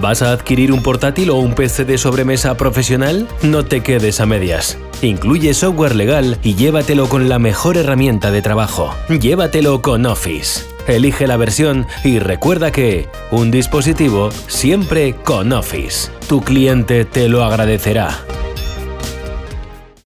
¿Vas a adquirir un portátil o un PC de sobremesa profesional? No te quedes a medias. Incluye software legal y llévatelo con la mejor herramienta de trabajo. Llévatelo con Office. Elige la versión y recuerda que un dispositivo siempre con Office. Tu cliente te lo agradecerá.